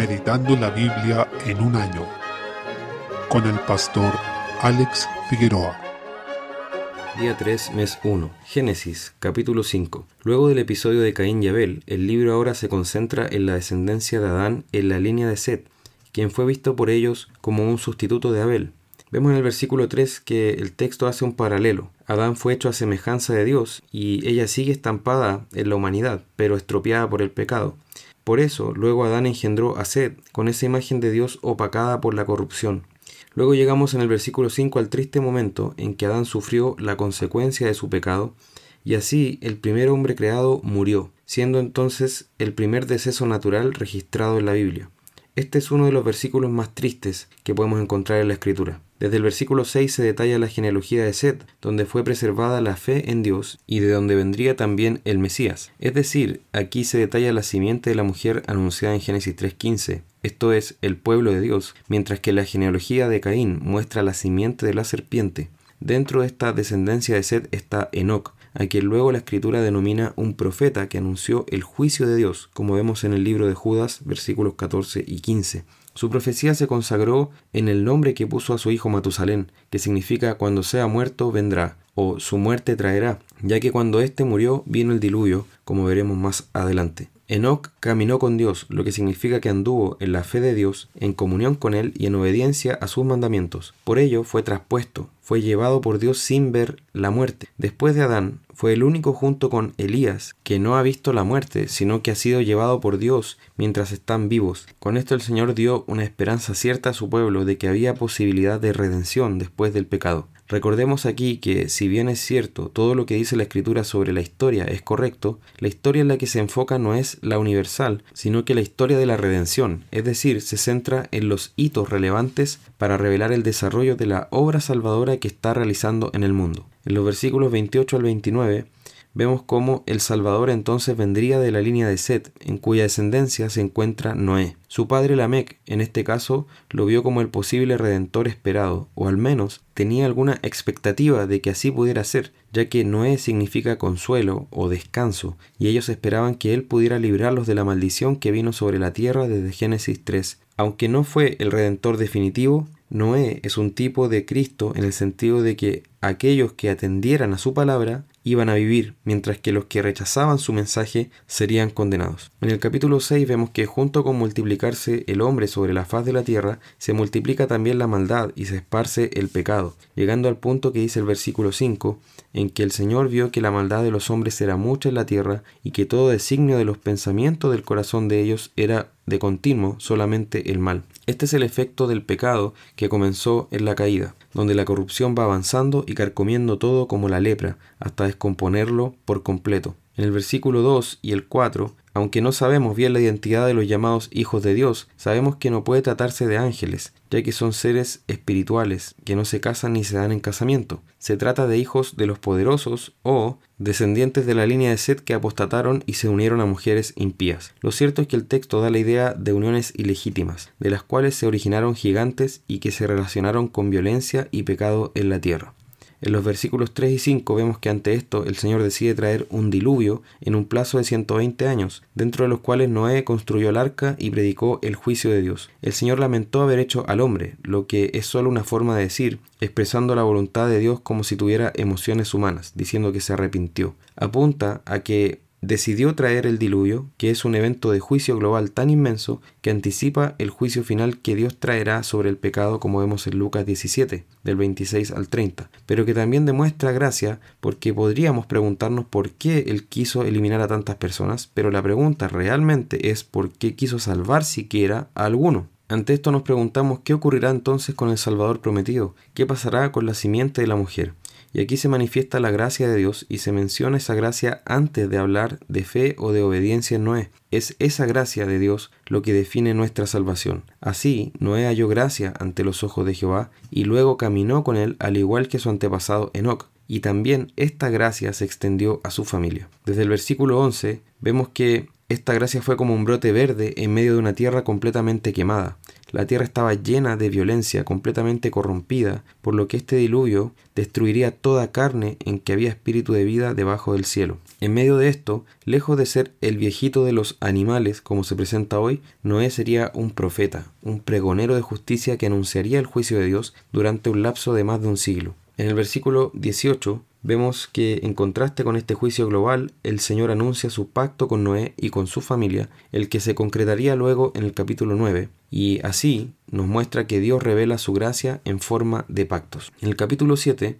Meditando la Biblia en un año con el pastor Alex Figueroa. Día 3, mes 1. Génesis, capítulo 5. Luego del episodio de Caín y Abel, el libro ahora se concentra en la descendencia de Adán en la línea de Seth, quien fue visto por ellos como un sustituto de Abel. Vemos en el versículo 3 que el texto hace un paralelo. Adán fue hecho a semejanza de Dios y ella sigue estampada en la humanidad, pero estropeada por el pecado. Por eso, luego Adán engendró a Sed, con esa imagen de Dios opacada por la corrupción. Luego llegamos en el versículo 5 al triste momento en que Adán sufrió la consecuencia de su pecado, y así el primer hombre creado murió, siendo entonces el primer deceso natural registrado en la Biblia. Este es uno de los versículos más tristes que podemos encontrar en la Escritura. Desde el versículo 6 se detalla la genealogía de Seth, donde fue preservada la fe en Dios y de donde vendría también el Mesías. Es decir, aquí se detalla la simiente de la mujer anunciada en Génesis 3.15, esto es, el pueblo de Dios, mientras que la genealogía de Caín muestra la simiente de la serpiente. Dentro de esta descendencia de Seth está Enoch, a quien luego la escritura denomina un profeta que anunció el juicio de Dios, como vemos en el libro de Judas, versículos 14 y 15. Su profecía se consagró en el nombre que puso a su hijo Matusalén, que significa cuando sea muerto vendrá, o su muerte traerá, ya que cuando éste murió vino el diluvio, como veremos más adelante. Enoch caminó con Dios, lo que significa que anduvo en la fe de Dios, en comunión con Él y en obediencia a sus mandamientos. Por ello fue traspuesto, fue llevado por Dios sin ver la muerte. Después de Adán, fue el único junto con Elías que no ha visto la muerte, sino que ha sido llevado por Dios mientras están vivos. Con esto el Señor dio una esperanza cierta a su pueblo de que había posibilidad de redención después del pecado. Recordemos aquí que, si bien es cierto, todo lo que dice la escritura sobre la historia es correcto, la historia en la que se enfoca no es la universal, sino que la historia de la redención, es decir, se centra en los hitos relevantes para revelar el desarrollo de la obra salvadora que está realizando en el mundo. En los versículos 28 al 29 vemos cómo el Salvador entonces vendría de la línea de Set, en cuya descendencia se encuentra Noé. Su padre Lamec, en este caso, lo vio como el posible redentor esperado, o al menos tenía alguna expectativa de que así pudiera ser, ya que Noé significa consuelo o descanso, y ellos esperaban que él pudiera librarlos de la maldición que vino sobre la tierra desde Génesis 3. Aunque no fue el redentor definitivo, Noé es un tipo de Cristo en el sentido de que aquellos que atendieran a su palabra iban a vivir, mientras que los que rechazaban su mensaje serían condenados. En el capítulo 6 vemos que junto con multiplicarse el hombre sobre la faz de la tierra, se multiplica también la maldad y se esparce el pecado, llegando al punto que dice el versículo 5, en que el Señor vio que la maldad de los hombres era mucha en la tierra y que todo designio de los pensamientos del corazón de ellos era de continuo solamente el mal. Este es el efecto del pecado que comenzó en la caída, donde la corrupción va avanzando y carcomiendo todo como la lepra, hasta descomponerlo por completo. En el versículo 2 y el 4 aunque no sabemos bien la identidad de los llamados hijos de Dios, sabemos que no puede tratarse de ángeles, ya que son seres espirituales que no se casan ni se dan en casamiento. Se trata de hijos de los poderosos o descendientes de la línea de Seth que apostataron y se unieron a mujeres impías. Lo cierto es que el texto da la idea de uniones ilegítimas, de las cuales se originaron gigantes y que se relacionaron con violencia y pecado en la tierra. En los versículos 3 y 5 vemos que ante esto el Señor decide traer un diluvio en un plazo de 120 años, dentro de los cuales Noé construyó el arca y predicó el juicio de Dios. El Señor lamentó haber hecho al hombre, lo que es solo una forma de decir, expresando la voluntad de Dios como si tuviera emociones humanas, diciendo que se arrepintió. Apunta a que decidió traer el diluvio, que es un evento de juicio global tan inmenso que anticipa el juicio final que Dios traerá sobre el pecado como vemos en Lucas 17, del 26 al 30, pero que también demuestra gracia porque podríamos preguntarnos por qué Él quiso eliminar a tantas personas, pero la pregunta realmente es por qué quiso salvar siquiera a alguno. Ante esto nos preguntamos qué ocurrirá entonces con el Salvador prometido, qué pasará con la simiente de la mujer. Y aquí se manifiesta la gracia de Dios y se menciona esa gracia antes de hablar de fe o de obediencia en Noé. Es esa gracia de Dios lo que define nuestra salvación. Así, Noé halló gracia ante los ojos de Jehová y luego caminó con él al igual que su antepasado Enoch. Y también esta gracia se extendió a su familia. Desde el versículo 11 vemos que Esta gracia fue como un brote verde en medio de una tierra completamente quemada. La tierra estaba llena de violencia, completamente corrompida, por lo que este diluvio destruiría toda carne en que había espíritu de vida debajo del cielo. En medio de esto, lejos de ser el viejito de los animales como se presenta hoy, Noé sería un profeta, un pregonero de justicia que anunciaría el juicio de Dios durante un lapso de más de un siglo. En el versículo 18 vemos que en contraste con este juicio global, el Señor anuncia su pacto con Noé y con su familia, el que se concretaría luego en el capítulo 9, y así nos muestra que Dios revela su gracia en forma de pactos. En el capítulo 7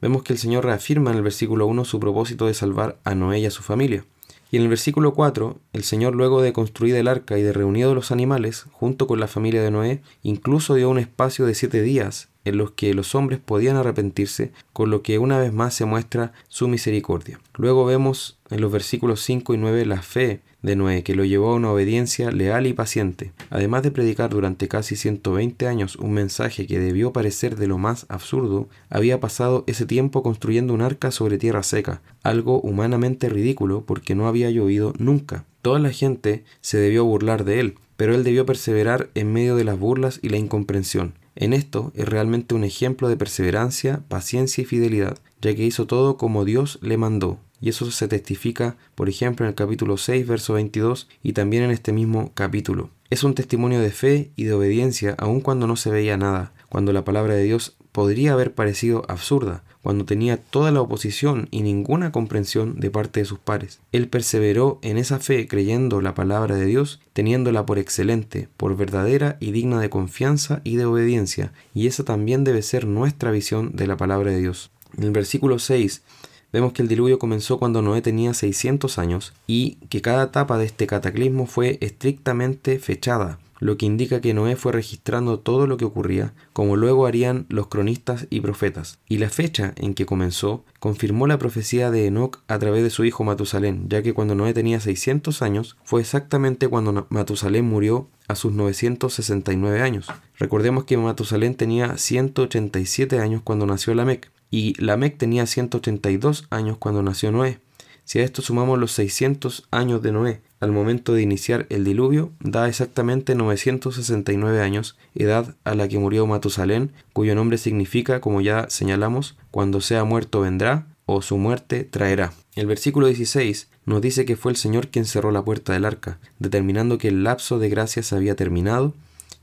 vemos que el Señor reafirma en el versículo 1 su propósito de salvar a Noé y a su familia. Y en el versículo 4, el Señor luego de construir el arca y de reunido los animales, junto con la familia de Noé, incluso dio un espacio de siete días en los que los hombres podían arrepentirse, con lo que una vez más se muestra su misericordia. Luego vemos en los versículos 5 y 9 la fe de Noé, que lo llevó a una obediencia leal y paciente. Además de predicar durante casi 120 años un mensaje que debió parecer de lo más absurdo, había pasado ese tiempo construyendo un arca sobre tierra seca, algo humanamente ridículo porque no había llovido nunca. Toda la gente se debió burlar de él, pero él debió perseverar en medio de las burlas y la incomprensión. En esto es realmente un ejemplo de perseverancia, paciencia y fidelidad, ya que hizo todo como Dios le mandó. Y eso se testifica, por ejemplo, en el capítulo 6, verso 22 y también en este mismo capítulo. Es un testimonio de fe y de obediencia aun cuando no se veía nada, cuando la palabra de Dios podría haber parecido absurda, cuando tenía toda la oposición y ninguna comprensión de parte de sus pares. Él perseveró en esa fe creyendo la palabra de Dios, teniéndola por excelente, por verdadera y digna de confianza y de obediencia, y esa también debe ser nuestra visión de la palabra de Dios. En el versículo 6 vemos que el diluvio comenzó cuando Noé tenía 600 años y que cada etapa de este cataclismo fue estrictamente fechada lo que indica que Noé fue registrando todo lo que ocurría, como luego harían los cronistas y profetas. Y la fecha en que comenzó confirmó la profecía de Enoch a través de su hijo Matusalén, ya que cuando Noé tenía 600 años fue exactamente cuando Matusalén murió a sus 969 años. Recordemos que Matusalén tenía 187 años cuando nació Lamec, y Lamec tenía 182 años cuando nació Noé. Si a esto sumamos los 600 años de Noé, al momento de iniciar el diluvio, da exactamente 969 años, edad a la que murió Matusalén, cuyo nombre significa, como ya señalamos, cuando sea muerto vendrá, o su muerte traerá. El versículo 16 nos dice que fue el Señor quien cerró la puerta del arca, determinando que el lapso de gracia se había terminado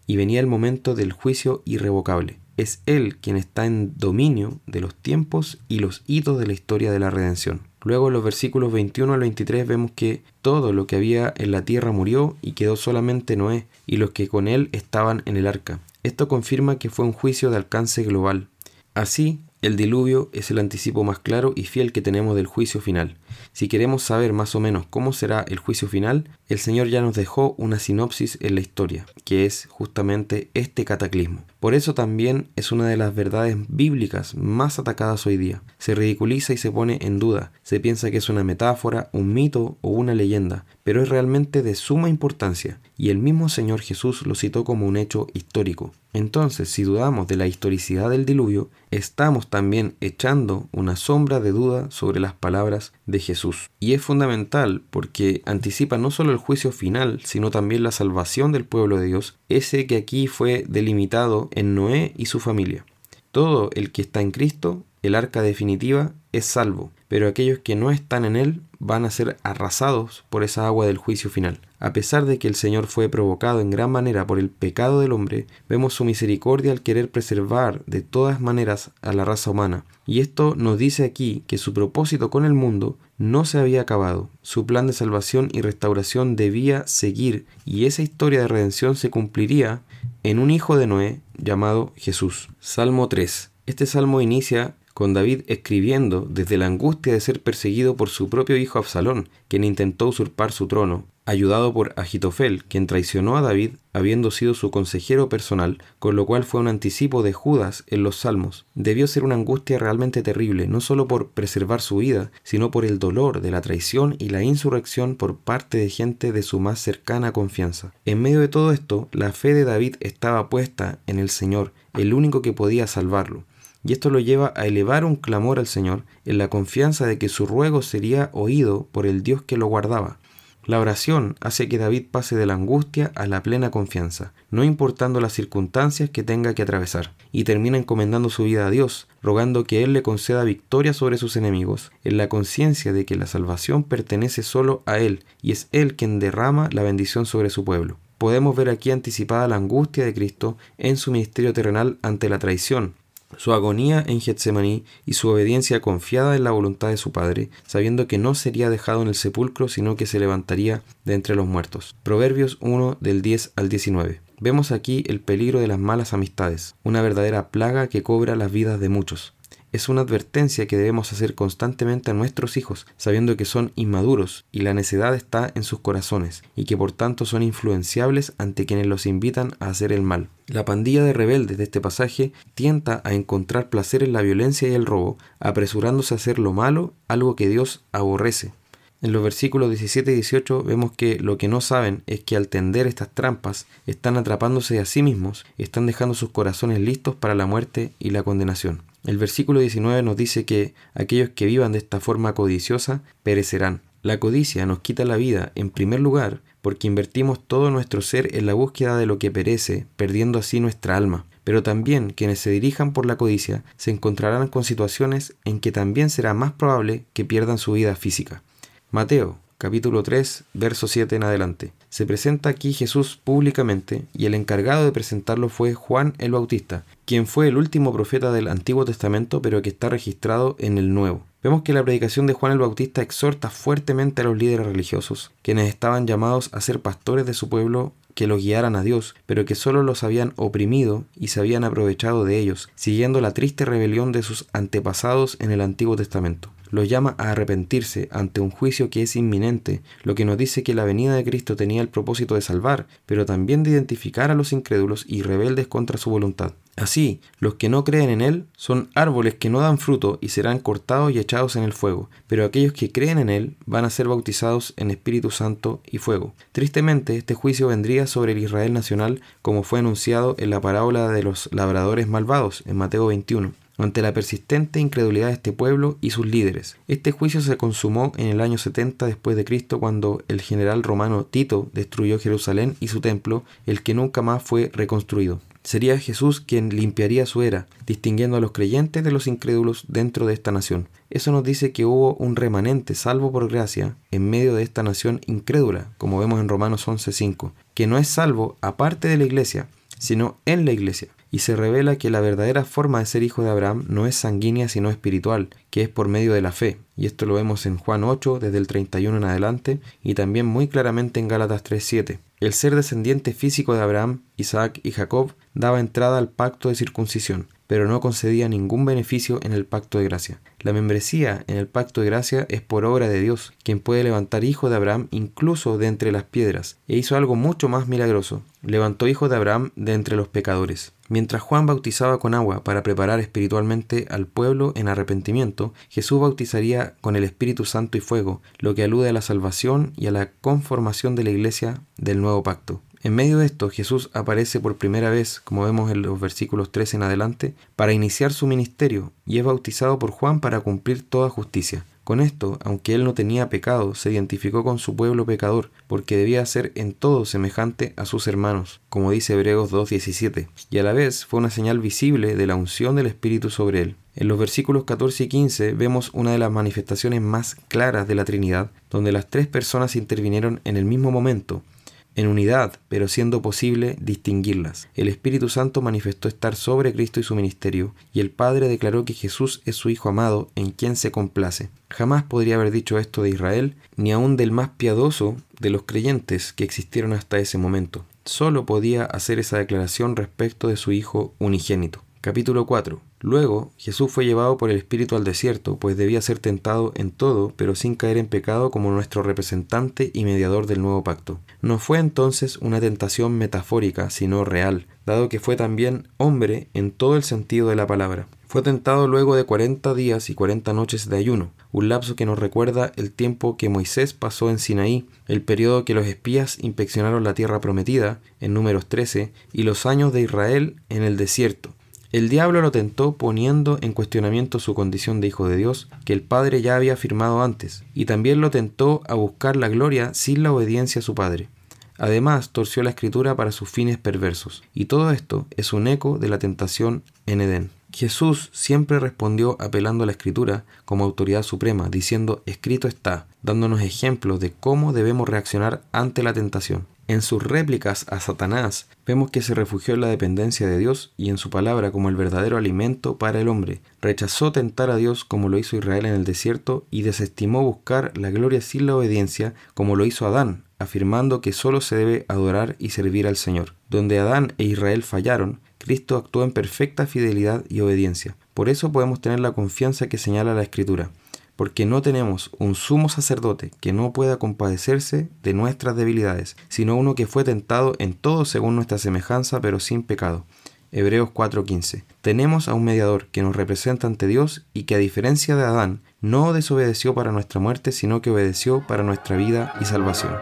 y venía el momento del juicio irrevocable. Es Él quien está en dominio de los tiempos y los hitos de la historia de la redención. Luego en los versículos 21 al 23 vemos que todo lo que había en la tierra murió y quedó solamente Noé y los que con él estaban en el arca. Esto confirma que fue un juicio de alcance global. Así, el diluvio es el anticipo más claro y fiel que tenemos del juicio final. Si queremos saber más o menos cómo será el juicio final, el Señor ya nos dejó una sinopsis en la historia, que es justamente este cataclismo. Por eso también es una de las verdades bíblicas más atacadas hoy día. Se ridiculiza y se pone en duda. Se piensa que es una metáfora, un mito o una leyenda, pero es realmente de suma importancia, y el mismo Señor Jesús lo citó como un hecho histórico. Entonces, si dudamos de la historicidad del diluvio, estamos también echando una sombra de duda sobre las palabras de Jesús. Y es fundamental porque anticipa no solo el juicio final, sino también la salvación del pueblo de Dios, ese que aquí fue delimitado en Noé y su familia. Todo el que está en Cristo, el arca definitiva, es salvo, pero aquellos que no están en él van a ser arrasados por esa agua del juicio final. A pesar de que el Señor fue provocado en gran manera por el pecado del hombre, vemos su misericordia al querer preservar de todas maneras a la raza humana. Y esto nos dice aquí que su propósito con el mundo no se había acabado. Su plan de salvación y restauración debía seguir y esa historia de redención se cumpliría en un hijo de Noé llamado Jesús. Salmo 3. Este salmo inicia con David escribiendo desde la angustia de ser perseguido por su propio hijo Absalón, quien intentó usurpar su trono, ayudado por Agitofel, quien traicionó a David habiendo sido su consejero personal, con lo cual fue un anticipo de Judas en los Salmos. Debió ser una angustia realmente terrible, no solo por preservar su vida, sino por el dolor de la traición y la insurrección por parte de gente de su más cercana confianza. En medio de todo esto, la fe de David estaba puesta en el Señor, el único que podía salvarlo y esto lo lleva a elevar un clamor al Señor en la confianza de que su ruego sería oído por el Dios que lo guardaba. La oración hace que David pase de la angustia a la plena confianza, no importando las circunstancias que tenga que atravesar, y termina encomendando su vida a Dios, rogando que Él le conceda victoria sobre sus enemigos, en la conciencia de que la salvación pertenece solo a Él, y es Él quien derrama la bendición sobre su pueblo. Podemos ver aquí anticipada la angustia de Cristo en su ministerio terrenal ante la traición, su agonía en Getsemaní y su obediencia confiada en la voluntad de su Padre, sabiendo que no sería dejado en el sepulcro, sino que se levantaría de entre los muertos. Proverbios 1 del 10 al 19. Vemos aquí el peligro de las malas amistades, una verdadera plaga que cobra las vidas de muchos es una advertencia que debemos hacer constantemente a nuestros hijos, sabiendo que son inmaduros y la necedad está en sus corazones, y que por tanto son influenciables ante quienes los invitan a hacer el mal. La pandilla de rebeldes de este pasaje tienta a encontrar placer en la violencia y el robo, apresurándose a hacer lo malo, algo que Dios aborrece. En los versículos 17 y 18 vemos que lo que no saben es que al tender estas trampas están atrapándose a sí mismos y están dejando sus corazones listos para la muerte y la condenación. El versículo 19 nos dice que aquellos que vivan de esta forma codiciosa perecerán. La codicia nos quita la vida, en primer lugar, porque invertimos todo nuestro ser en la búsqueda de lo que perece, perdiendo así nuestra alma. Pero también quienes se dirijan por la codicia se encontrarán con situaciones en que también será más probable que pierdan su vida física. Mateo, capítulo 3, verso 7 en adelante. Se presenta aquí Jesús públicamente y el encargado de presentarlo fue Juan el Bautista, quien fue el último profeta del Antiguo Testamento pero que está registrado en el Nuevo. Vemos que la predicación de Juan el Bautista exhorta fuertemente a los líderes religiosos, quienes estaban llamados a ser pastores de su pueblo que los guiaran a Dios, pero que solo los habían oprimido y se habían aprovechado de ellos, siguiendo la triste rebelión de sus antepasados en el Antiguo Testamento los llama a arrepentirse ante un juicio que es inminente, lo que nos dice que la venida de Cristo tenía el propósito de salvar, pero también de identificar a los incrédulos y rebeldes contra su voluntad. Así, los que no creen en Él son árboles que no dan fruto y serán cortados y echados en el fuego, pero aquellos que creen en Él van a ser bautizados en Espíritu Santo y fuego. Tristemente, este juicio vendría sobre el Israel nacional como fue anunciado en la parábola de los labradores malvados en Mateo 21 ante la persistente incredulidad de este pueblo y sus líderes. Este juicio se consumó en el año 70 después de Cristo cuando el general romano Tito destruyó Jerusalén y su templo, el que nunca más fue reconstruido. Sería Jesús quien limpiaría su era, distinguiendo a los creyentes de los incrédulos dentro de esta nación. Eso nos dice que hubo un remanente salvo por gracia en medio de esta nación incrédula, como vemos en Romanos 11:5, que no es salvo aparte de la iglesia, sino en la iglesia y se revela que la verdadera forma de ser hijo de Abraham no es sanguínea sino espiritual, que es por medio de la fe. Y esto lo vemos en Juan 8 desde el 31 en adelante y también muy claramente en Gálatas 3.7. El ser descendiente físico de Abraham, Isaac y Jacob daba entrada al pacto de circuncisión, pero no concedía ningún beneficio en el pacto de gracia. La membresía en el pacto de gracia es por obra de Dios, quien puede levantar hijo de Abraham incluso de entre las piedras, e hizo algo mucho más milagroso. Levantó hijo de Abraham de entre los pecadores. Mientras Juan bautizaba con agua para preparar espiritualmente al pueblo en arrepentimiento, Jesús bautizaría con el Espíritu Santo y fuego, lo que alude a la salvación y a la conformación de la iglesia del nuevo pacto. En medio de esto, Jesús aparece por primera vez, como vemos en los versículos 3 en adelante, para iniciar su ministerio y es bautizado por Juan para cumplir toda justicia. Con esto, aunque él no tenía pecado, se identificó con su pueblo pecador, porque debía ser en todo semejante a sus hermanos, como dice Hebreos 2.17, y a la vez fue una señal visible de la unción del Espíritu sobre él. En los versículos 14 y 15 vemos una de las manifestaciones más claras de la Trinidad, donde las tres personas intervinieron en el mismo momento, en unidad, pero siendo posible distinguirlas. El Espíritu Santo manifestó estar sobre Cristo y su ministerio, y el Padre declaró que Jesús es su Hijo amado, en quien se complace. Jamás podría haber dicho esto de Israel, ni aun del más piadoso de los creyentes que existieron hasta ese momento. Solo podía hacer esa declaración respecto de su Hijo unigénito. Capítulo 4. Luego Jesús fue llevado por el Espíritu al desierto, pues debía ser tentado en todo, pero sin caer en pecado como nuestro representante y mediador del nuevo pacto. No fue entonces una tentación metafórica, sino real, dado que fue también hombre en todo el sentido de la palabra. Fue tentado luego de cuarenta días y cuarenta noches de ayuno, un lapso que nos recuerda el tiempo que Moisés pasó en Sinaí, el periodo que los espías inspeccionaron la tierra prometida, en números 13, y los años de Israel en el desierto, El diablo lo tentó poniendo en cuestionamiento su condición de hijo de Dios, que el Padre ya había afirmado antes, y también lo tentó a buscar la gloria sin la obediencia a su Padre. Además, torció la escritura para sus fines perversos, y todo esto es un eco de la tentación en Edén. Jesús siempre respondió apelando a la escritura como autoridad suprema, diciendo escrito está, dándonos ejemplos de cómo debemos reaccionar ante la tentación. En sus réplicas a Satanás vemos que se refugió en la dependencia de Dios y en su palabra como el verdadero alimento para el hombre. Rechazó tentar a Dios como lo hizo Israel en el desierto y desestimó buscar la gloria sin la obediencia como lo hizo Adán, afirmando que solo se debe adorar y servir al Señor. Donde Adán e Israel fallaron, Cristo actuó en perfecta fidelidad y obediencia. Por eso podemos tener la confianza que señala la Escritura porque no tenemos un sumo sacerdote que no pueda compadecerse de nuestras debilidades, sino uno que fue tentado en todo según nuestra semejanza, pero sin pecado. Hebreos 4:15. Tenemos a un mediador que nos representa ante Dios y que a diferencia de Adán, no desobedeció para nuestra muerte, sino que obedeció para nuestra vida y salvación.